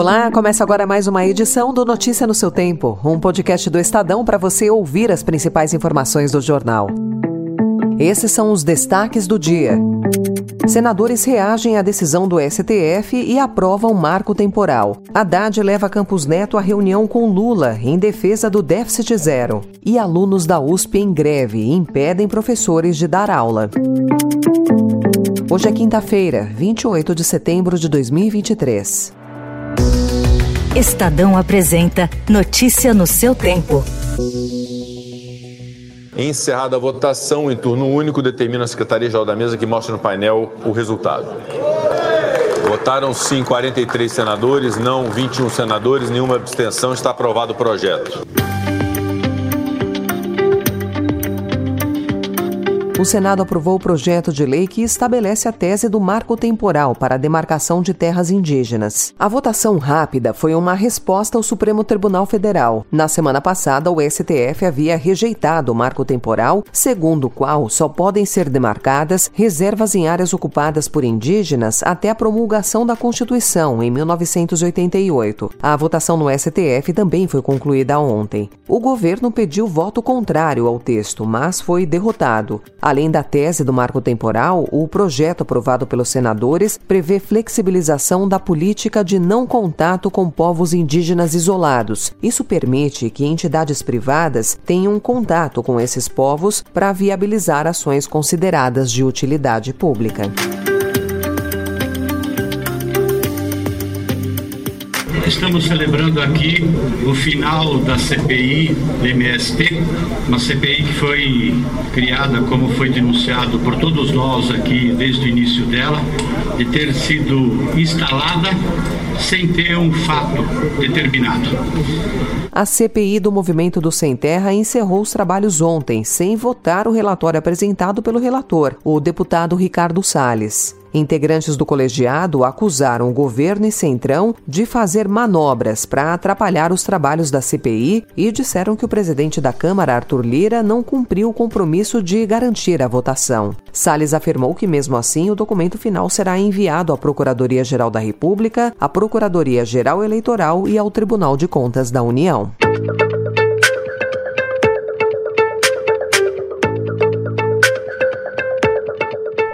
Olá, começa agora mais uma edição do Notícia no seu Tempo, um podcast do Estadão para você ouvir as principais informações do jornal. Esses são os destaques do dia. Senadores reagem à decisão do STF e aprovam marco temporal. Haddad leva Campos Neto à reunião com Lula em defesa do déficit zero. E alunos da USP em greve impedem professores de dar aula. Hoje é quinta-feira, 28 de setembro de 2023. Estadão apresenta Notícia no seu tempo. Encerrada a votação em turno único, determina a Secretaria-Geral da Mesa que mostre no painel o resultado. Votaram sim 43 senadores, não 21 senadores, nenhuma abstenção. Está aprovado o projeto. O Senado aprovou o projeto de lei que estabelece a tese do marco temporal para a demarcação de terras indígenas. A votação rápida foi uma resposta ao Supremo Tribunal Federal. Na semana passada, o STF havia rejeitado o marco temporal, segundo o qual só podem ser demarcadas reservas em áreas ocupadas por indígenas até a promulgação da Constituição, em 1988. A votação no STF também foi concluída ontem. O governo pediu voto contrário ao texto, mas foi derrotado. A Além da tese do marco temporal, o projeto aprovado pelos senadores prevê flexibilização da política de não contato com povos indígenas isolados. Isso permite que entidades privadas tenham contato com esses povos para viabilizar ações consideradas de utilidade pública. Estamos celebrando aqui o final da CPI MST, uma CPI que foi criada, como foi denunciado por todos nós aqui desde o início dela, de ter sido instalada sem ter um fato determinado. A CPI do Movimento do Sem Terra encerrou os trabalhos ontem, sem votar o relatório apresentado pelo relator, o deputado Ricardo Salles. Integrantes do colegiado acusaram o governo e Centrão de fazer manobras para atrapalhar os trabalhos da CPI e disseram que o presidente da Câmara, Arthur Lira, não cumpriu o compromisso de garantir a votação. Salles afirmou que, mesmo assim, o documento final será enviado à Procuradoria-Geral da República, à Procuradoria-Geral Eleitoral e ao Tribunal de Contas da União.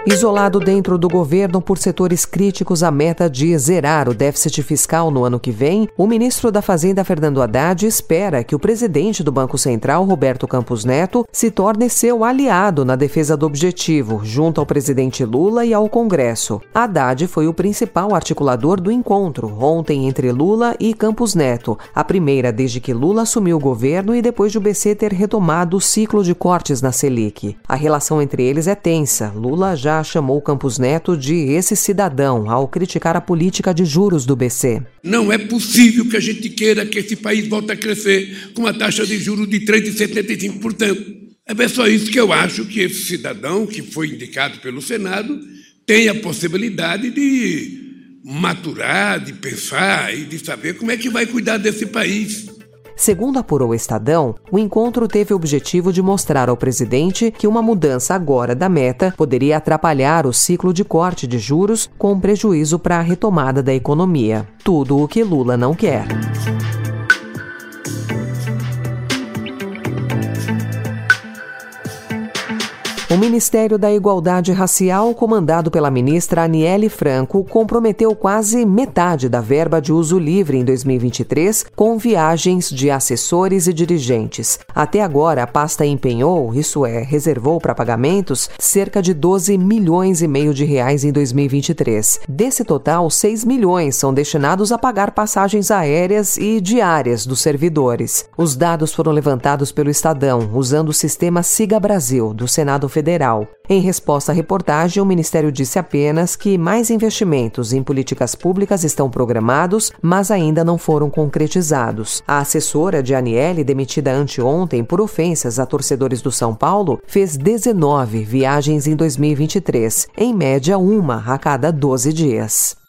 Isolado dentro do governo por setores críticos à meta de zerar o déficit fiscal no ano que vem, o ministro da Fazenda, Fernando Haddad, espera que o presidente do Banco Central, Roberto Campos Neto, se torne seu aliado na defesa do objetivo, junto ao presidente Lula e ao Congresso. Haddad foi o principal articulador do encontro ontem entre Lula e Campos Neto, a primeira desde que Lula assumiu o governo e depois de o BC ter retomado o ciclo de cortes na Selic. A relação entre eles é tensa. Lula já chamou Campos Neto de esse cidadão ao criticar a política de juros do BC. Não é possível que a gente queira que esse país volte a crescer com uma taxa de juros de 3,75%. É só isso que eu acho que esse cidadão, que foi indicado pelo Senado, tem a possibilidade de maturar, de pensar e de saber como é que vai cuidar desse país. Segundo apurou o Estadão, o encontro teve o objetivo de mostrar ao presidente que uma mudança agora da meta poderia atrapalhar o ciclo de corte de juros com prejuízo para a retomada da economia. Tudo o que Lula não quer. O Ministério da Igualdade Racial, comandado pela ministra Aniele Franco, comprometeu quase metade da verba de uso livre em 2023 com viagens de assessores e dirigentes. Até agora, a pasta empenhou, isso é, reservou para pagamentos, cerca de 12 milhões e meio de reais em 2023. Desse total, 6 milhões são destinados a pagar passagens aéreas e diárias dos servidores. Os dados foram levantados pelo Estadão, usando o sistema Siga Brasil, do Senado Federal. Em resposta à reportagem, o Ministério disse apenas que mais investimentos em políticas públicas estão programados, mas ainda não foram concretizados. A assessora de Aniele, demitida anteontem por ofensas a torcedores do São Paulo, fez 19 viagens em 2023, em média uma a cada 12 dias.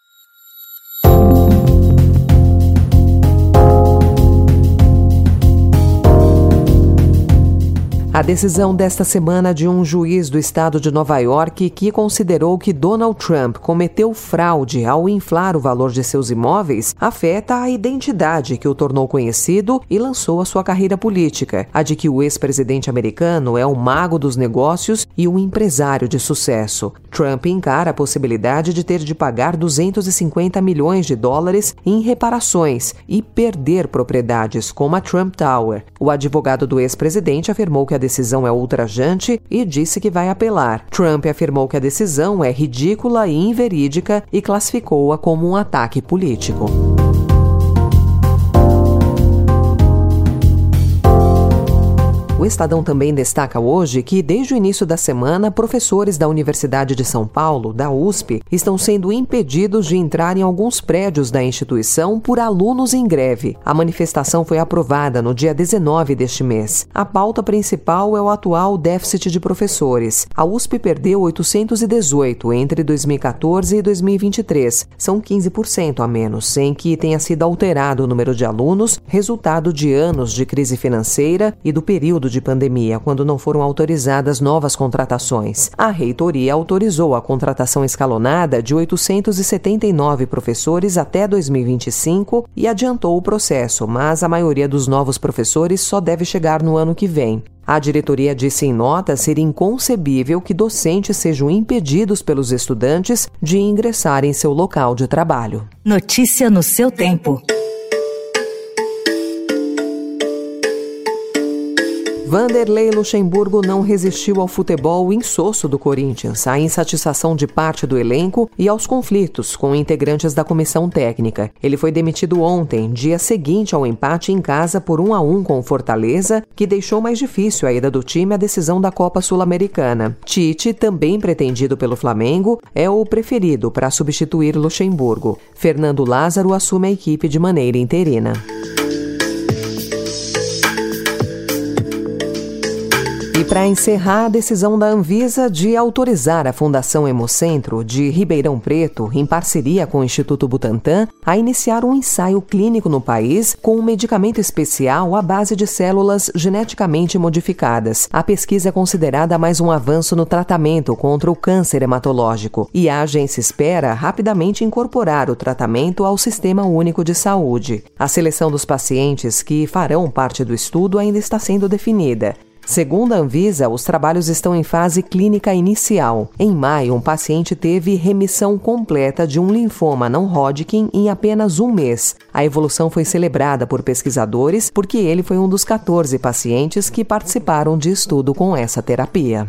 A decisão desta semana de um juiz do estado de Nova York que considerou que Donald Trump cometeu fraude ao inflar o valor de seus imóveis afeta a identidade que o tornou conhecido e lançou a sua carreira política, a de que o ex-presidente americano é um mago dos negócios e um empresário de sucesso. Trump encara a possibilidade de ter de pagar 250 milhões de dólares em reparações e perder propriedades como a Trump Tower. O advogado do ex-presidente afirmou que a decisão é ultrajante e disse que vai apelar. Trump afirmou que a decisão é ridícula e inverídica e classificou-a como um ataque político. O Estadão também destaca hoje que, desde o início da semana, professores da Universidade de São Paulo, da USP, estão sendo impedidos de entrar em alguns prédios da instituição por alunos em greve. A manifestação foi aprovada no dia 19 deste mês. A pauta principal é o atual déficit de professores. A USP perdeu 818 entre 2014 e 2023. São 15% a menos, sem que tenha sido alterado o número de alunos, resultado de anos de crise financeira e do período período de pandemia, quando não foram autorizadas novas contratações. A reitoria autorizou a contratação escalonada de 879 professores até 2025 e adiantou o processo, mas a maioria dos novos professores só deve chegar no ano que vem. A diretoria disse em nota ser inconcebível que docentes sejam impedidos pelos estudantes de ingressar em seu local de trabalho. Notícia no seu tempo. Vanderlei Luxemburgo não resistiu ao futebol insosso do Corinthians, à insatisfação de parte do elenco e aos conflitos com integrantes da comissão técnica. Ele foi demitido ontem, dia seguinte ao empate em casa por 1 a 1 com o Fortaleza, que deixou mais difícil a ida do time à decisão da Copa Sul-Americana. Tite, também pretendido pelo Flamengo, é o preferido para substituir Luxemburgo. Fernando Lázaro assume a equipe de maneira interina. Para encerrar, a decisão da Anvisa de autorizar a Fundação Hemocentro de Ribeirão Preto, em parceria com o Instituto Butantan, a iniciar um ensaio clínico no país com um medicamento especial à base de células geneticamente modificadas. A pesquisa é considerada mais um avanço no tratamento contra o câncer hematológico e a agência espera rapidamente incorporar o tratamento ao Sistema Único de Saúde. A seleção dos pacientes que farão parte do estudo ainda está sendo definida. Segundo a Anvisa, os trabalhos estão em fase clínica inicial. Em maio, um paciente teve remissão completa de um linfoma não Hodgkin em apenas um mês. A evolução foi celebrada por pesquisadores porque ele foi um dos 14 pacientes que participaram de estudo com essa terapia.